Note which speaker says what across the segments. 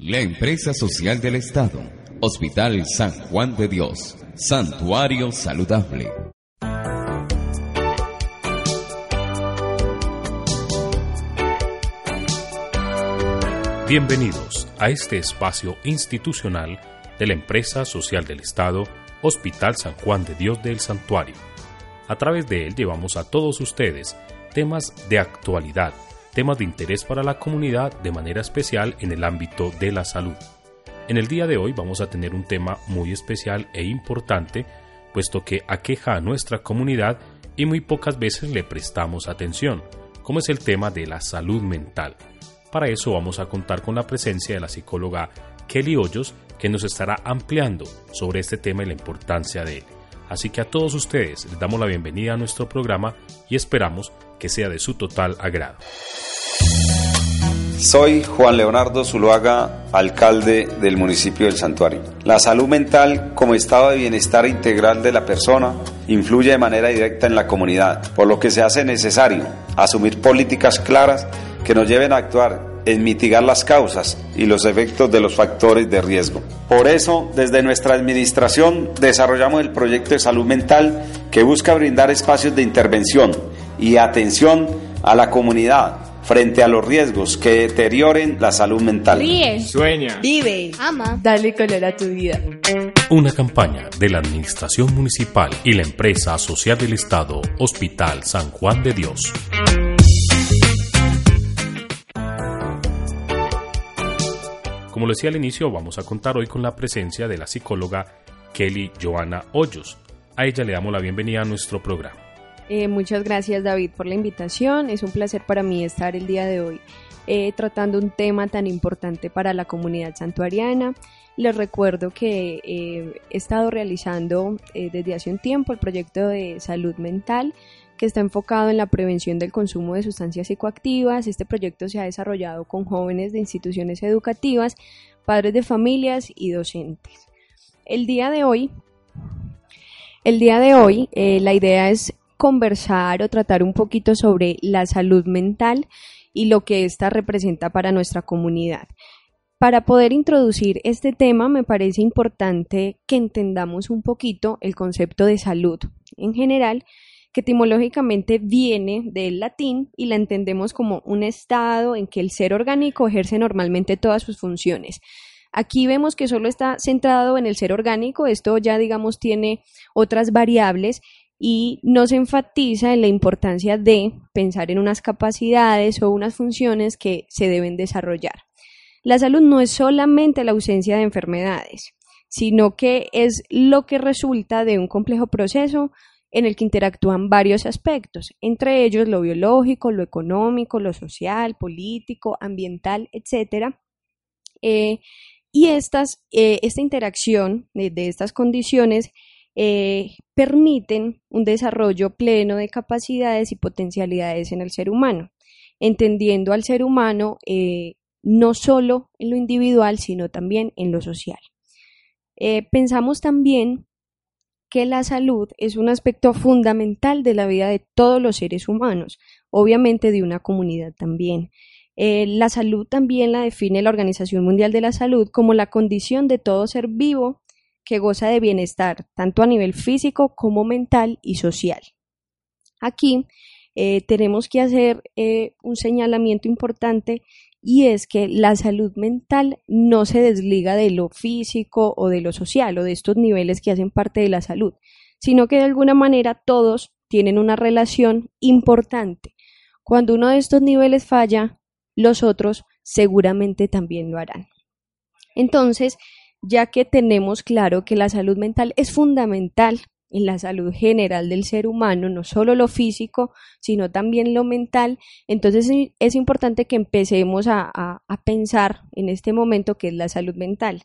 Speaker 1: La empresa social del Estado, Hospital San Juan de Dios, Santuario Saludable.
Speaker 2: Bienvenidos a este espacio institucional de la empresa social del Estado, Hospital San Juan de Dios del Santuario. A través de él llevamos a todos ustedes temas de actualidad, temas de interés para la comunidad de manera especial en el ámbito de la salud. En el día de hoy vamos a tener un tema muy especial e importante, puesto que aqueja a nuestra comunidad y muy pocas veces le prestamos atención, como es el tema de la salud mental. Para eso vamos a contar con la presencia de la psicóloga Kelly Hoyos, que nos estará ampliando sobre este tema y la importancia de él. Así que a todos ustedes les damos la bienvenida a nuestro programa y esperamos que sea de su total agrado.
Speaker 3: Soy Juan Leonardo Zuluaga, alcalde del municipio del Santuario. La salud mental como estado de bienestar integral de la persona influye de manera directa en la comunidad, por lo que se hace necesario asumir políticas claras que nos lleven a actuar en mitigar las causas y los efectos de los factores de riesgo. Por eso, desde nuestra administración desarrollamos el proyecto de salud mental que busca brindar espacios de intervención y atención a la comunidad frente a los riesgos que deterioren la salud mental.
Speaker 4: Ríe,
Speaker 5: Sueña.
Speaker 4: vive,
Speaker 6: ama,
Speaker 4: dale color a tu vida.
Speaker 2: Una campaña de la Administración Municipal y la Empresa Social del Estado, Hospital San Juan de Dios. Como lo decía al inicio, vamos a contar hoy con la presencia de la psicóloga Kelly Joana Hoyos. A ella le damos la bienvenida a nuestro programa.
Speaker 6: Eh, muchas gracias David por la invitación. Es un placer para mí estar el día de hoy eh, tratando un tema tan importante para la comunidad santuariana. Les recuerdo que eh, he estado realizando eh, desde hace un tiempo el proyecto de salud mental que está enfocado en la prevención del consumo de sustancias psicoactivas. Este proyecto se ha desarrollado con jóvenes de instituciones educativas, padres de familias y docentes. El día de hoy, el día de hoy, la idea es conversar o tratar un poquito sobre la salud mental y lo que ésta representa para nuestra comunidad. Para poder introducir este tema me parece importante que entendamos un poquito el concepto de salud en general que etimológicamente viene del latín y la entendemos como un estado en que el ser orgánico ejerce normalmente todas sus funciones. Aquí vemos que solo está centrado en el ser orgánico, esto ya digamos tiene otras variables y nos enfatiza en la importancia de pensar en unas capacidades o unas funciones que se deben desarrollar. La salud no es solamente la ausencia de enfermedades, sino que es lo que resulta de un complejo proceso en el que interactúan varios aspectos, entre ellos lo biológico, lo económico, lo social, político, ambiental, etc. Eh, y eh, esta interacción de, de estas condiciones eh, permiten un desarrollo pleno de capacidades y potencialidades en el ser humano, entendiendo al ser humano eh, no solo en lo individual, sino también en lo social. Eh, pensamos también que la salud es un aspecto fundamental de la vida de todos los seres humanos, obviamente de una comunidad también. Eh, la salud también la define la Organización Mundial de la Salud como la condición de todo ser vivo que goza de bienestar, tanto a nivel físico como mental y social. Aquí eh, tenemos que hacer eh, un señalamiento importante y es que la salud mental no se desliga de lo físico o de lo social o de estos niveles que hacen parte de la salud, sino que de alguna manera todos tienen una relación importante. Cuando uno de estos niveles falla, los otros seguramente también lo harán. Entonces, ya que tenemos claro que la salud mental es fundamental en la salud general del ser humano, no solo lo físico, sino también lo mental. Entonces es importante que empecemos a, pensar en este momento que es la salud mental.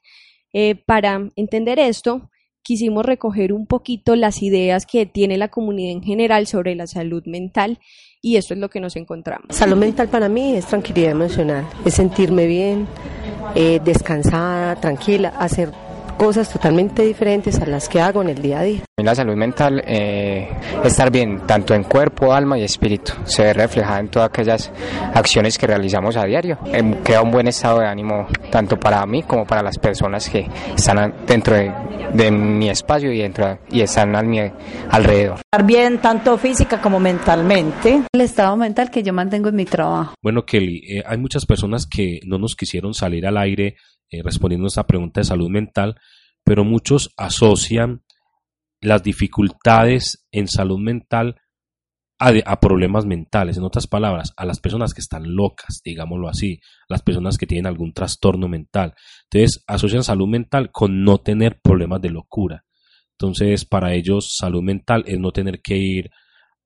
Speaker 6: Eh, para entender esto, quisimos recoger un poquito las ideas que tiene la comunidad en general sobre la salud mental y esto es lo que nos encontramos.
Speaker 7: Salud mental para mí es tranquilidad emocional, es sentirme bien, eh, descansada, tranquila, hacer cosas totalmente diferentes a las que hago en el día a día.
Speaker 4: la salud mental eh, estar bien tanto en cuerpo, alma y espíritu. Se ve reflejada en todas aquellas acciones que realizamos a diario. Eh, crea un buen estado de ánimo tanto para mí como para las personas que están dentro de, mi espacio y, dentro, y están a mi alrededor.
Speaker 5: Estar bien tanto física como mentalmente.
Speaker 8: El estado mental que yo mantengo en mi trabajo.
Speaker 2: Bueno, Kelly, eh, hay muchas personas que no nos quisieron salir al aire respondiendo a esta pregunta de salud mental, pero muchos asocian las dificultades en salud mental a, problemas mentales, en otras palabras, a las personas que están locas, digámoslo así, las personas que tienen algún trastorno mental. Entonces, asocian salud mental con no tener problemas de locura. Entonces, para ellos, salud mental es no tener que ir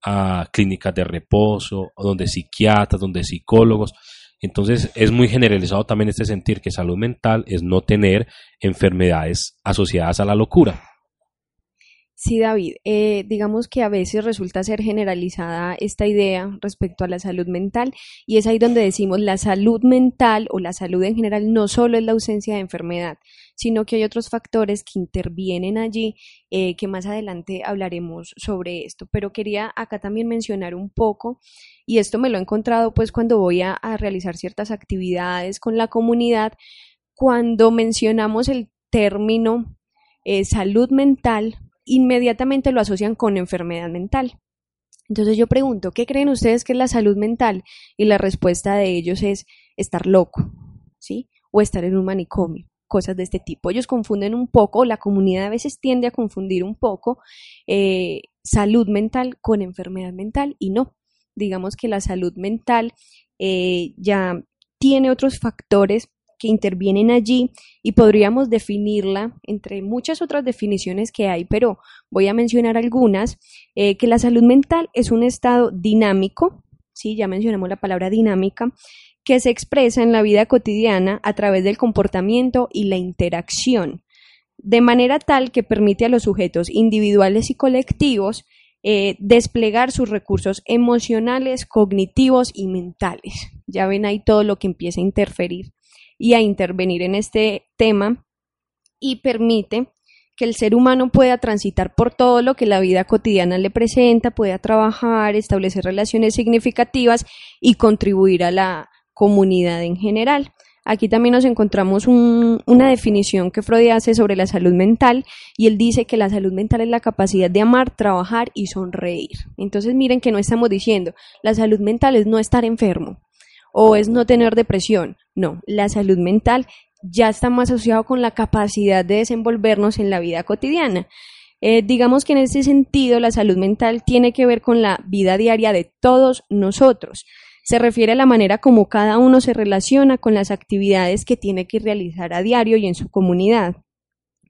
Speaker 2: a clínicas de reposo, donde psiquiatras, donde psicólogos. Entonces, es muy generalizado también este sentir que salud mental es no tener enfermedades asociadas a la locura.
Speaker 6: Sí, David, eh, digamos que a veces resulta ser generalizada esta idea respecto a la salud mental y es ahí donde decimos la salud mental o la salud en general no solo es la ausencia de enfermedad, sino que hay otros factores que intervienen allí, eh, que más adelante hablaremos sobre esto. Pero quería acá también mencionar un poco, y esto me lo he encontrado pues cuando voy a realizar ciertas actividades con la comunidad, cuando mencionamos el término eh, salud mental, inmediatamente lo asocian con enfermedad mental. Entonces yo pregunto, ¿qué creen ustedes que es la salud mental? Y la respuesta de ellos es estar loco, ¿sí? O estar en un manicomio, cosas de este tipo. Ellos confunden un poco, la comunidad a veces tiende a confundir un poco eh, salud mental con enfermedad mental y no. Digamos que la salud mental eh, ya tiene otros factores que intervienen allí y podríamos definirla entre muchas otras definiciones que hay, pero voy a mencionar algunas, eh, que la salud mental es un estado dinámico, sí, ya mencionamos la palabra dinámica, que se expresa en la vida cotidiana a través del comportamiento y la interacción, de manera tal que permite a los sujetos individuales y colectivos eh, desplegar sus recursos emocionales, cognitivos y mentales. Ya ven ahí todo lo que empieza a interferir y a intervenir en este tema y permite que el ser humano pueda transitar por todo lo que la vida cotidiana le presenta, pueda trabajar, establecer relaciones significativas y contribuir a la comunidad en general. Aquí también nos encontramos una definición que Freud hace sobre la salud mental y él dice que la salud mental es la capacidad de amar, trabajar y sonreír. Entonces miren que no estamos diciendo la salud mental es no estar enfermo, o es no tener depresión. No, la salud mental ya está más asociado con la capacidad de desenvolvernos en la vida cotidiana. Eh, digamos que en ese sentido la salud mental tiene que ver con la vida diaria de todos nosotros. Se refiere a la manera como cada uno se relaciona con las actividades que tiene que realizar a diario y en su comunidad.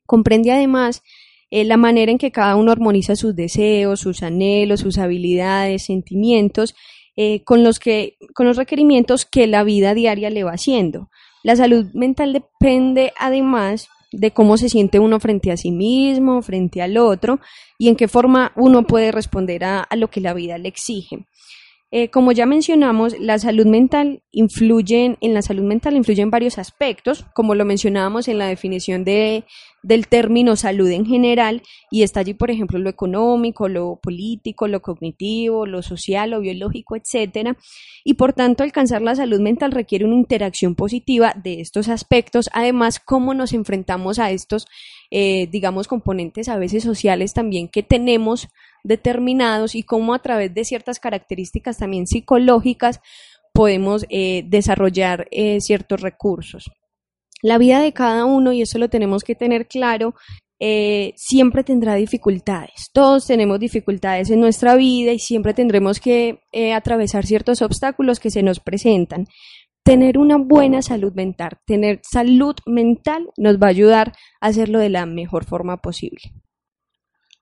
Speaker 6: Comprende además eh, la manera en que cada uno armoniza sus deseos, sus anhelos, sus habilidades, sentimientos eh, con, los que, con los requerimientos que la vida diaria le va haciendo. La salud mental depende además de cómo se siente uno frente a sí mismo, frente al otro y en qué forma uno puede responder a lo que la vida le exige. Eh, como ya mencionamos, la salud mental influye en, la salud mental varios aspectos, como lo mencionábamos en la definición de, del término salud en general, y está allí, por ejemplo, lo económico, lo político, lo cognitivo, lo social, lo biológico, etcétera. Y por tanto, alcanzar la salud mental requiere una interacción positiva de estos aspectos. Además, cómo nos enfrentamos a estos, eh, digamos, componentes a veces sociales también que tenemos determinados y cómo a través de ciertas características también psicológicas podemos eh, desarrollar eh, ciertos recursos. La vida de cada uno, y eso lo tenemos que tener claro, eh, siempre tendrá dificultades. Todos tenemos dificultades en nuestra vida y siempre tendremos que atravesar ciertos obstáculos que se nos presentan. Tener una buena salud mental, tener salud mental nos va a ayudar a hacerlo de la mejor forma posible.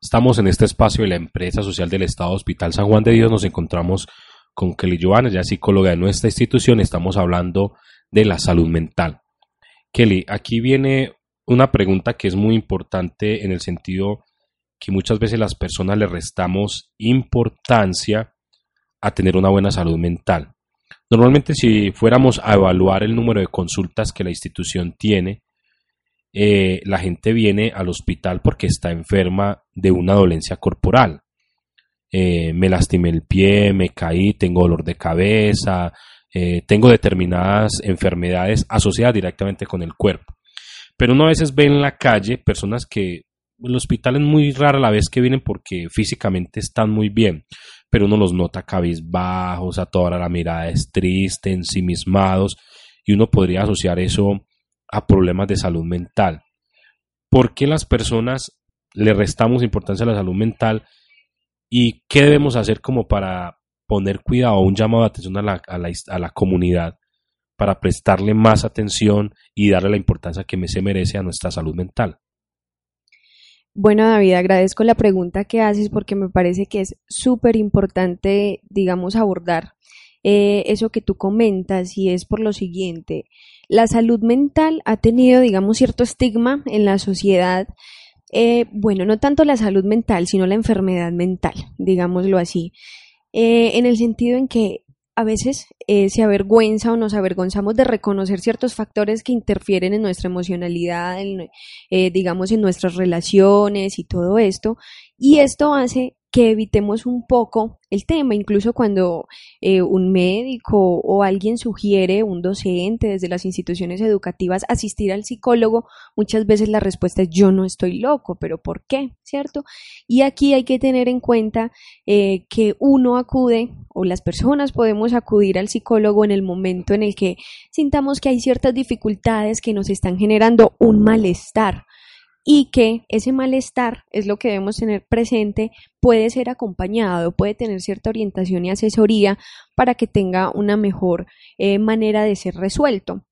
Speaker 2: Estamos en este espacio de la empresa social del Estado Hospital San Juan de Dios. Nos encontramos con Kelly Giovanna, ya psicóloga de nuestra institución. Estamos hablando de la salud mental. Kelly, aquí viene una pregunta que es muy importante en el sentido que muchas veces las personas le restamos importancia a tener una buena salud mental. Normalmente si fuéramos a evaluar el número de consultas que la institución tiene, eh, la gente viene al hospital porque está enferma de una dolencia corporal. Eh, me lastimé el pie, me caí, tengo dolor de cabeza, eh, tengo determinadas enfermedades asociadas directamente con el cuerpo. Pero uno a veces ve en la calle personas que el hospital es muy rara la vez que vienen porque físicamente están muy bien, pero uno los nota cabizbajos, a toda la mirada es triste, ensimismados, y uno podría asociar eso a problemas de salud mental. ¿Por qué las personas le restamos importancia a la salud mental y qué debemos hacer como para poner cuidado, un llamado de atención a la, a la, comunidad para prestarle más atención y darle la importancia que se merece a nuestra salud mental?
Speaker 6: Bueno, David, agradezco la pregunta que haces porque me parece que es súper importante, digamos, abordar eh, eso que tú comentas y es por lo siguiente. La salud mental ha tenido, digamos, cierto estigma en la sociedad. Eh, bueno, no tanto la salud mental, sino la enfermedad mental, digámoslo así. Eh, en el sentido en que a veces eh, se avergüenza o nos avergonzamos de reconocer ciertos factores que interfieren en nuestra emocionalidad, eh, digamos en nuestras relaciones y todo esto, y esto hace que evitemos un poco el tema, incluso cuando eh, un médico o alguien sugiere, un docente desde las instituciones educativas, asistir al psicólogo, muchas veces la respuesta es yo no estoy loco, pero ¿por qué? ¿Cierto? Y aquí hay que tener en cuenta eh, que uno acude o las personas podemos acudir al psicólogo en el momento en el que sintamos que hay ciertas dificultades que nos están generando un malestar y que ese malestar es lo que debemos tener presente, puede ser acompañado, puede tener cierta orientación y asesoría para que tenga una mejor eh, manera de ser resuelto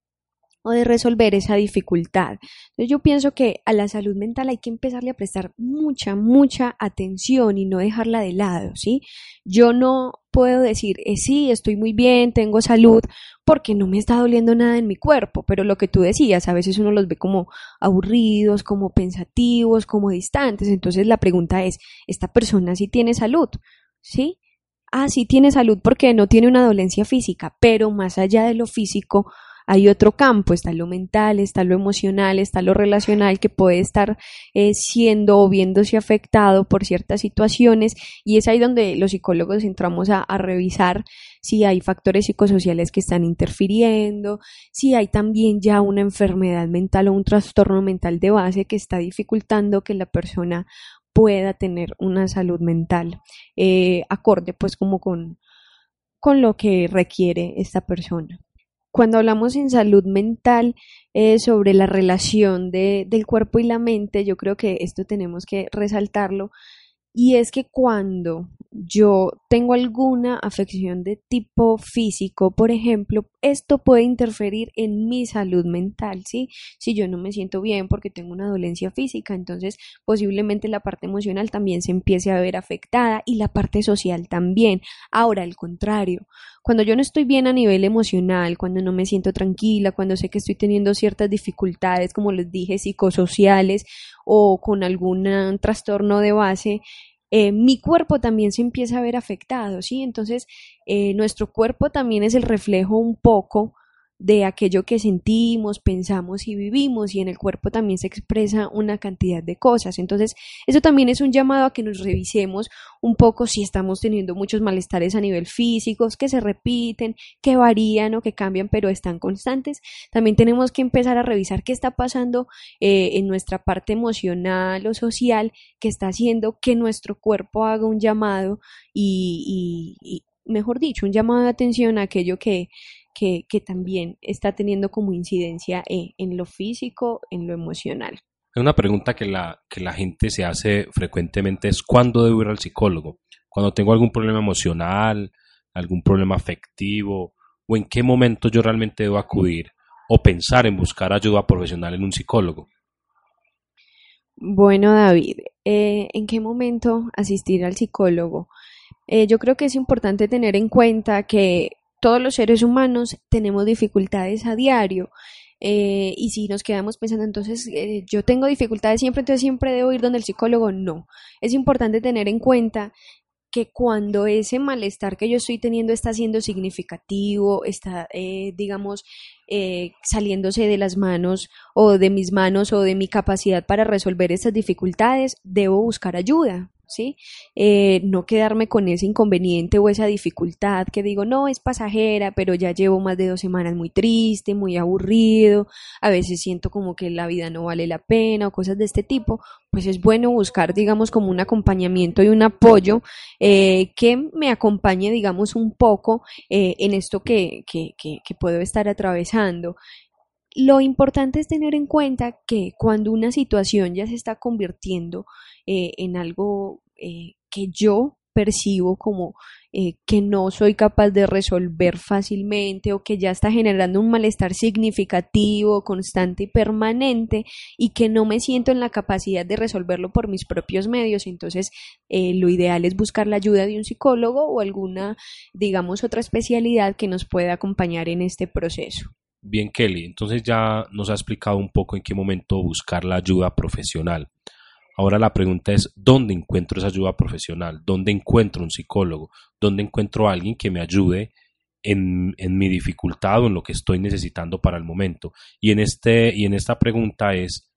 Speaker 6: o de resolver esa dificultad. Entonces yo pienso que a la salud mental hay que empezarle a prestar mucha, mucha atención y no dejarla de lado, ¿sí? Yo no puedo decir, eh, sí, estoy muy bien, tengo salud, porque no me está doliendo nada en mi cuerpo, pero lo que tú decías, a veces uno los ve como aburridos, como pensativos, como distantes, entonces la pregunta es, ¿esta persona sí tiene salud? ¿Sí? Ah, sí tiene salud porque no tiene una dolencia física, pero más allá de lo físico, hay otro campo, está lo mental, está lo emocional, está lo relacional que puede estar eh, siendo o viéndose afectado por ciertas situaciones y es ahí donde los psicólogos entramos a, revisar si hay factores psicosociales que están interfiriendo, si hay también ya una enfermedad mental o un trastorno mental de base que está dificultando que la persona pueda tener una salud mental eh, acorde pues como con, con lo que requiere esta persona cuando hablamos en salud mental eh, sobre la relación de, del cuerpo y la mente, yo creo que esto tenemos que resaltarlo, y es que cuando yo tengo alguna afección de tipo físico, por ejemplo, esto puede interferir en mi salud mental, ¿sí? Si yo no me siento bien porque tengo una dolencia física, entonces posiblemente la parte emocional también se empiece a ver afectada y la parte social también. Ahora, al contrario, cuando yo no estoy bien a nivel emocional, cuando no me siento tranquila, cuando sé que estoy teniendo ciertas dificultades, como les dije, psicosociales o con algún trastorno de base, eh, mi cuerpo también se empieza a ver afectado, ¿sí? Entonces, eh, nuestro cuerpo también es el reflejo un poco de aquello que sentimos, pensamos y vivimos y en el cuerpo también se expresa una cantidad de cosas. Entonces, eso también es un llamado a que nos revisemos un poco si estamos teniendo muchos malestares a nivel físico, que se repiten, que varían o que cambian, pero están constantes. También tenemos que empezar a revisar qué está pasando eh, en nuestra parte emocional o social que está haciendo que nuestro cuerpo haga un llamado y, y mejor dicho, un llamado de atención a aquello que que, también está teniendo como incidencia eh, en lo físico, en lo emocional.
Speaker 2: Una pregunta que la, que la gente se hace frecuentemente es ¿cuándo debo ir al psicólogo? Cuando tengo algún problema emocional, algún problema afectivo, o en qué momento yo realmente debo acudir o pensar en buscar ayuda profesional en un psicólogo.
Speaker 6: Bueno, David, eh, ¿en qué momento asistir al psicólogo? Eh, yo creo que es importante tener en cuenta que todos los seres humanos tenemos dificultades a diario. Eh, y si nos quedamos pensando, entonces eh, yo tengo dificultades siempre, entonces siempre debo ir donde el psicólogo, no. Es importante tener en cuenta que cuando ese malestar que yo estoy teniendo está siendo significativo, está, eh, digamos, eh, saliéndose de las manos o de mis manos o de mi capacidad para resolver estas dificultades, debo buscar ayuda. ¿Sí? Eh, no quedarme con ese inconveniente o esa dificultad que digo, no, es pasajera, pero ya llevo más de dos semanas muy triste, muy aburrido, a veces siento como que la vida no vale la pena o cosas de este tipo, pues es bueno buscar, digamos, como un acompañamiento y un apoyo eh, que me acompañe, digamos, un poco eh, en esto que, que, que, puedo estar atravesando. Lo importante es tener en cuenta que cuando una situación ya se está convirtiendo en algo eh, que yo percibo como eh, que no soy capaz de resolver fácilmente o que ya está generando un malestar significativo, constante y permanente y que no me siento en la capacidad de resolverlo por mis propios medios, entonces lo ideal es buscar la ayuda de un psicólogo o alguna, digamos, otra especialidad que nos pueda acompañar en este proceso.
Speaker 2: Bien, Kelly, entonces ya nos ha explicado un poco en qué momento buscar la ayuda profesional. Ahora la pregunta es, ¿dónde encuentro esa ayuda profesional? ¿Dónde encuentro un psicólogo? ¿Dónde encuentro a alguien que me ayude en, mi dificultad o en lo que estoy necesitando para el momento? Y en, este, y en esta pregunta es,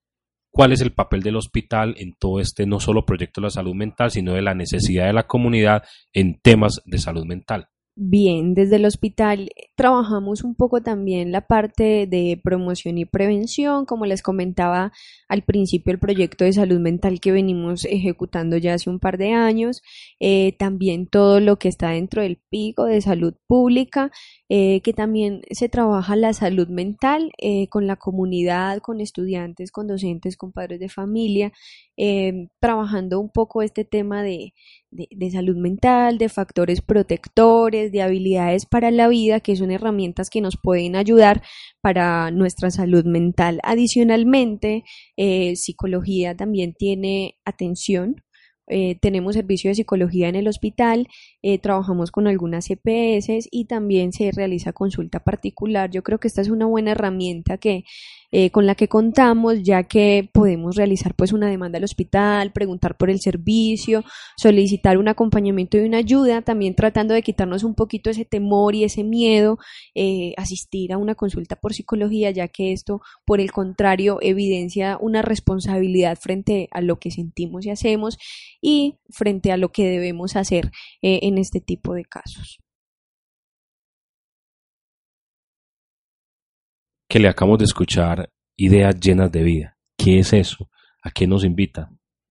Speaker 2: ¿cuál es el papel del hospital en todo este no solo proyecto de la salud mental, sino de la necesidad de la comunidad en temas de salud mental?
Speaker 6: Bien, desde el hospital trabajamos un poco también la parte de promoción y prevención, como les comentaba al principio el proyecto de salud mental que venimos ejecutando ya hace un par de años, eh, también todo lo que está dentro del pico de salud pública, eh, que también se trabaja la salud mental eh, con la comunidad, con estudiantes, con docentes, con padres de familia, trabajando un poco este tema de, de, salud mental, de factores protectores, de habilidades para la vida, que son herramientas que nos pueden ayudar para nuestra salud mental. Adicionalmente, eh, psicología también tiene atención eh, tenemos servicio de psicología en el hospital, eh, trabajamos con algunas EPS y también se realiza consulta particular. Yo creo que esta es una buena herramienta que eh, con la que contamos, ya que podemos realizar pues una demanda al hospital, preguntar por el servicio, solicitar un acompañamiento y una ayuda, también tratando de quitarnos un poquito ese temor y ese miedo, eh, asistir a una consulta por psicología, ya que esto, por el contrario, evidencia una responsabilidad frente a lo que sentimos y hacemos y frente a lo que debemos hacer eh, en este tipo de casos.
Speaker 2: que le acabamos de escuchar ideas llenas de vida. ¿Qué es eso? ¿A qué nos invita?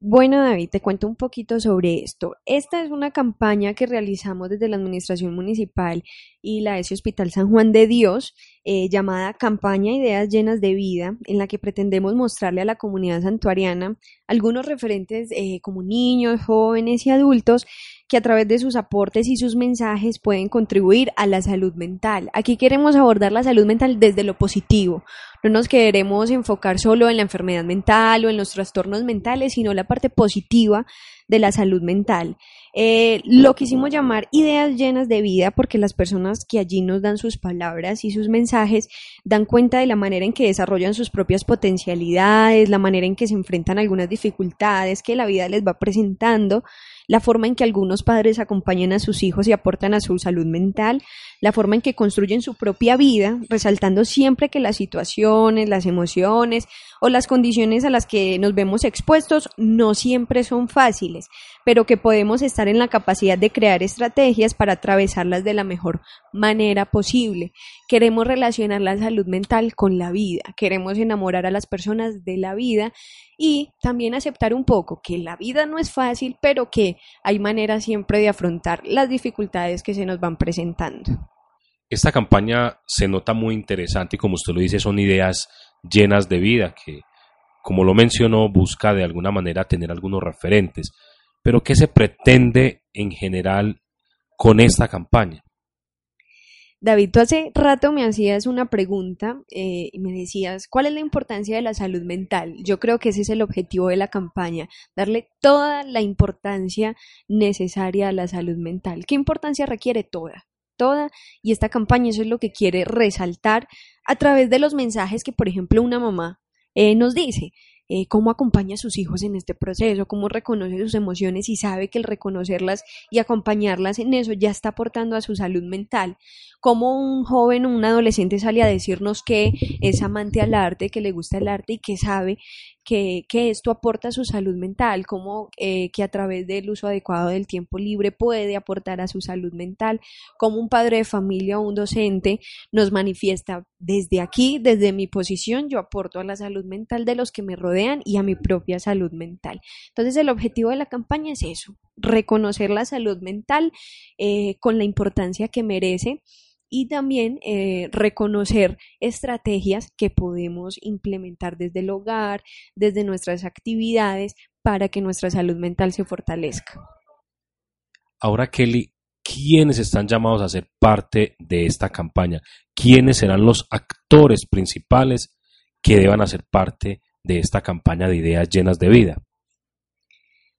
Speaker 6: Bueno, David, te cuento un poquito sobre esto. Esta es una campaña que realizamos desde la Administración Municipal y la ESI Hospital San Juan de Dios, eh, llamada Campaña Ideas Llenas de Vida, en la que pretendemos mostrarle a la comunidad santuariana algunos referentes eh, como niños, jóvenes y adultos que a través de sus aportes y sus mensajes pueden contribuir a la salud mental. Aquí queremos abordar la salud mental desde lo positivo. No nos queremos enfocar solo en la enfermedad mental o en los trastornos mentales, sino la parte positiva de la salud mental. Eh, lo quisimos llamar ideas llenas de vida porque las personas que allí nos dan sus palabras y sus mensajes dan cuenta de la manera en que desarrollan sus propias potencialidades, la manera en que se enfrentan a algunas dificultades que la vida les va presentando la forma en que algunos padres acompañan a sus hijos y aportan a su salud mental, la forma en que construyen su propia vida, resaltando siempre que las situaciones, las emociones o las condiciones a las que nos vemos expuestos no siempre son fáciles, pero que podemos estar en la capacidad de crear estrategias para atravesarlas de la mejor manera posible. Queremos relacionar la salud mental con la vida, queremos enamorar a las personas de la vida y también aceptar un poco que la vida no es fácil, pero que hay maneras siempre de afrontar las dificultades que se nos van presentando.
Speaker 2: Esta campaña se nota muy interesante y como usted lo dice, son ideas llenas de vida que, como lo mencionó, busca de alguna manera tener algunos referentes. Pero ¿qué se pretende en general con esta campaña?
Speaker 6: David, tú hace rato me hacías una pregunta eh, y me decías, ¿cuál es la importancia de la salud mental? Yo creo que ese es el objetivo de la campaña, darle toda la importancia necesaria a la salud mental. ¿Qué importancia requiere toda? Toda. Y esta campaña eso es lo que quiere resaltar a través de los mensajes que, por ejemplo, una mamá eh, nos dice eh, cómo acompaña a sus hijos en este proceso, cómo reconoce sus emociones y sabe que el reconocerlas y acompañarlas en eso ya está aportando a su salud mental. Cómo un joven o un adolescente sale a decirnos que es amante al arte, que le gusta el arte y que sabe que, esto aporta a su salud mental, como eh, que a través del uso adecuado del tiempo libre puede aportar a su salud mental, como un padre de familia o un docente nos manifiesta desde aquí, desde mi posición, yo aporto a la salud mental de los que me rodean y a mi propia salud mental. Entonces el objetivo de la campaña es eso, reconocer la salud mental eh, con la importancia que merece y también eh, reconocer estrategias que podemos implementar desde el hogar, desde nuestras actividades, para que nuestra salud mental se fortalezca.
Speaker 2: Ahora, Kelly, ¿quiénes están llamados a ser parte de esta campaña? ¿Quiénes serán los actores principales que deban hacer parte de esta campaña de ideas llenas de vida?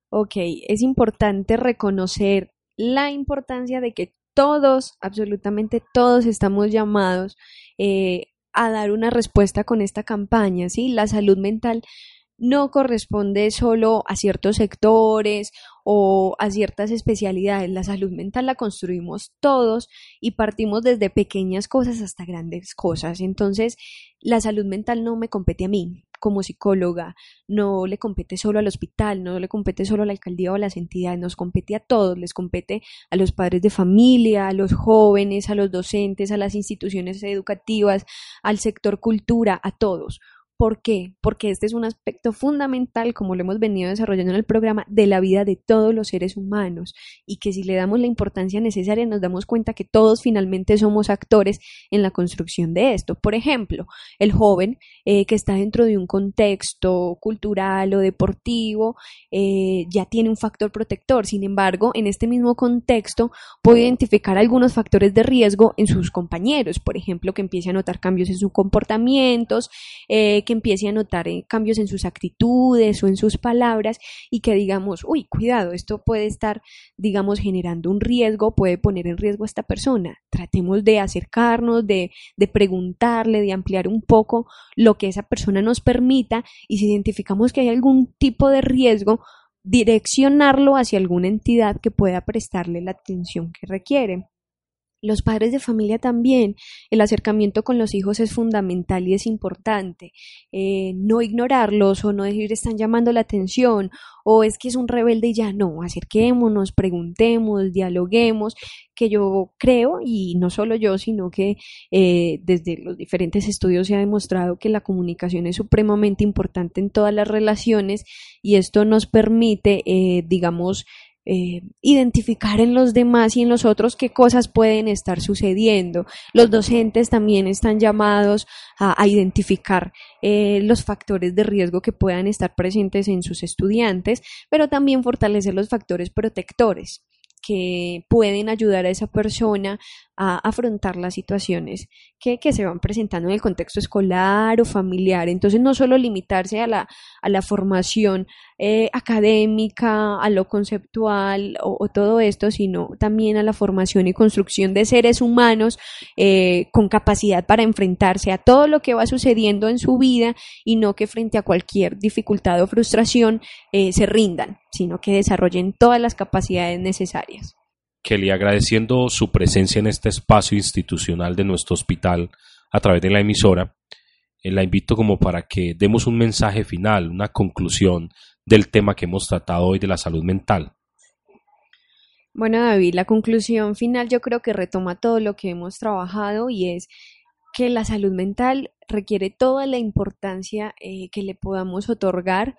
Speaker 6: Ok, es importante reconocer la importancia de que todos, absolutamente todos estamos llamados eh, a dar una respuesta con esta campaña, ¿sí? La salud mental no corresponde solo a ciertos sectores o a ciertas especialidades. La salud mental la construimos todos y partimos desde pequeñas cosas hasta grandes cosas. Entonces, la salud mental no me compete a mí, como psicóloga, no le compete solo al hospital, no le compete solo a la alcaldía o a las entidades, nos compete a todos, les compete a los padres de familia, a los jóvenes, a los docentes, a las instituciones educativas, al sector cultura, a todos. ¿Por qué? Porque este es un aspecto fundamental, como lo hemos venido desarrollando en el programa, de la vida de todos los seres humanos y que si le damos la importancia necesaria nos damos cuenta que todos finalmente somos actores en la construcción de esto. Por ejemplo, el joven eh, que está dentro de un contexto cultural o deportivo eh, ya tiene un factor protector, sin embargo, en este mismo contexto puede identificar algunos factores de riesgo en sus compañeros, por ejemplo, que empiece a notar cambios en sus comportamientos, eh, que empiece a notar eh, cambios en sus actitudes o en sus palabras y que digamos, uy, cuidado, esto puede estar, digamos, generando un riesgo, puede poner en riesgo a esta persona. Tratemos de acercarnos, de, de preguntarle, de ampliar un poco lo que esa persona nos permita y si identificamos que hay algún tipo de riesgo, direccionarlo hacia alguna entidad que pueda prestarle la atención que requiere. Los padres de familia también, el acercamiento con los hijos es fundamental y es importante. Eh, no ignorarlos o no decir están llamando la atención o es que es un rebelde y ya no, acerquémonos, preguntemos, dialoguemos, que yo creo, y no solo yo, sino que eh, desde los diferentes estudios se ha demostrado que la comunicación es supremamente importante en todas las relaciones y esto nos permite, eh, digamos, eh, identificar en los demás y en los otros qué cosas pueden estar sucediendo. Los docentes también están llamados a, identificar eh, los factores de riesgo que puedan estar presentes en sus estudiantes, pero también fortalecer los factores protectores que pueden ayudar a esa persona a afrontar las situaciones que, se van presentando en el contexto escolar o familiar. Entonces, no solo limitarse a la, a la formación eh, académica, a lo conceptual o, todo esto, sino también a la formación y construcción de seres humanos eh, con capacidad para enfrentarse a todo lo que va sucediendo en su vida y no que frente a cualquier dificultad o frustración eh, se rindan, sino que desarrollen todas las capacidades necesarias.
Speaker 2: Kelly, agradeciendo su presencia en este espacio institucional de nuestro hospital a través de la emisora, eh, la invito como para que demos un mensaje final, una conclusión del tema que hemos tratado hoy de la salud mental.
Speaker 6: Bueno, David, la conclusión final yo creo que retoma todo lo que hemos trabajado y es que la salud mental requiere toda la importancia eh, que le podamos otorgar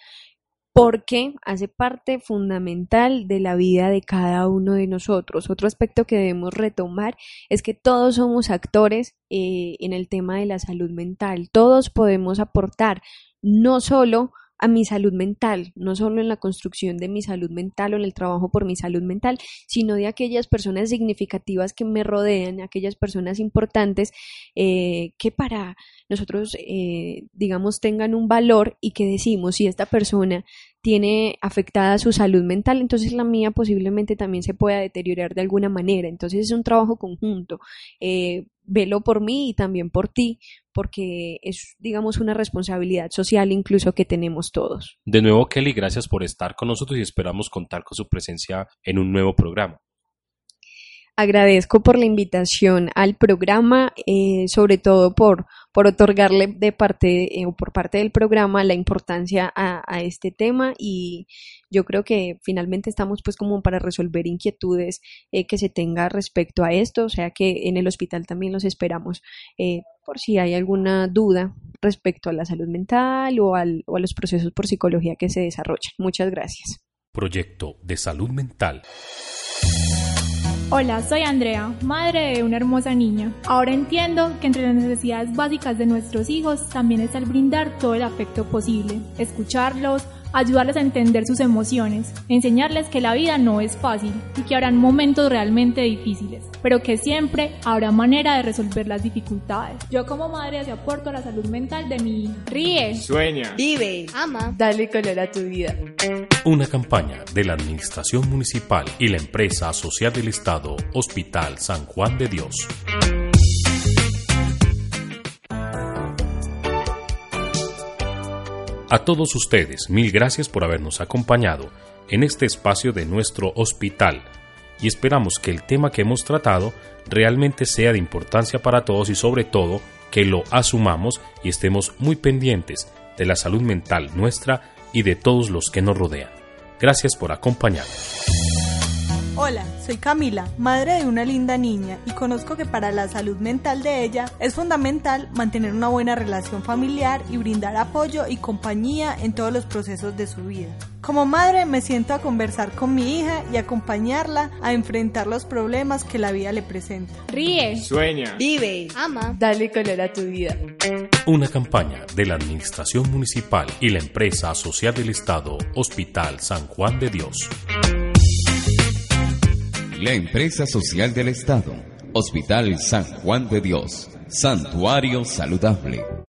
Speaker 6: porque hace parte fundamental de la vida de cada uno de nosotros. Otro aspecto que debemos retomar es que todos somos actores eh, en el tema de la salud mental. Todos podemos aportar no solo a mi salud mental, no solo en la construcción de mi salud mental o en el trabajo por mi salud mental, sino de aquellas personas significativas que me rodean, aquellas personas importantes eh, que para nosotros, eh, digamos, tengan un valor y que decimos, si esta persona tiene afectada su salud mental, entonces la mía posiblemente también se pueda deteriorar de alguna manera. Entonces es un trabajo conjunto. Eh, velo por mí y también por ti, porque es, digamos, una responsabilidad social incluso que tenemos todos.
Speaker 2: De nuevo, Kelly, gracias por estar con nosotros y esperamos contar con su presencia en un nuevo programa.
Speaker 6: Agradezco por la invitación al programa, eh, sobre todo por, por otorgarle de parte eh, o por parte del programa la importancia a, a, este tema y yo creo que finalmente estamos pues como para resolver inquietudes eh, que se tenga respecto a esto, o sea que en el hospital también los esperamos por si hay alguna duda respecto a la salud mental o, al, o a los procesos por psicología que se desarrollan. Muchas gracias.
Speaker 2: Proyecto de salud mental.
Speaker 9: Hola, soy Andrea, madre de una hermosa niña. Ahora entiendo que entre las necesidades básicas de nuestros hijos también está el brindar todo el afecto posible, escucharlos, ayudarles a entender sus emociones, enseñarles que la vida no es fácil y que habrán momentos realmente difíciles, pero que siempre habrá manera de resolver las dificultades. Yo como madre te aporto a la salud mental de mi hija. Ríe,
Speaker 10: sueña,
Speaker 11: vive,
Speaker 10: ama,
Speaker 11: dale color a tu vida.
Speaker 2: Una campaña de la Administración Municipal y la empresa social del Estado, Hospital San Juan de Dios. A todos ustedes, mil gracias por habernos acompañado en este espacio de nuestro hospital y esperamos que el tema que hemos tratado realmente sea de importancia para todos y sobre todo que lo asumamos y estemos muy pendientes de la salud mental nuestra y de todos los que nos rodean. Gracias por acompañarnos.
Speaker 12: Hola, soy Camila, madre de una linda niña y conozco que para la salud mental de ella es fundamental mantener una buena relación familiar y brindar apoyo y compañía en todos los procesos de su vida. Como madre me siento a conversar con mi hija y acompañarla a enfrentar los problemas que la vida le presenta.
Speaker 9: Ríe,
Speaker 10: sueña,
Speaker 11: vive,
Speaker 10: ama,
Speaker 11: dale color a tu vida.
Speaker 2: Una campaña de la Administración Municipal y la empresa social del Estado, Hospital San Juan de Dios.
Speaker 1: La empresa social del Estado, Hospital San Juan de Dios, Santuario Saludable.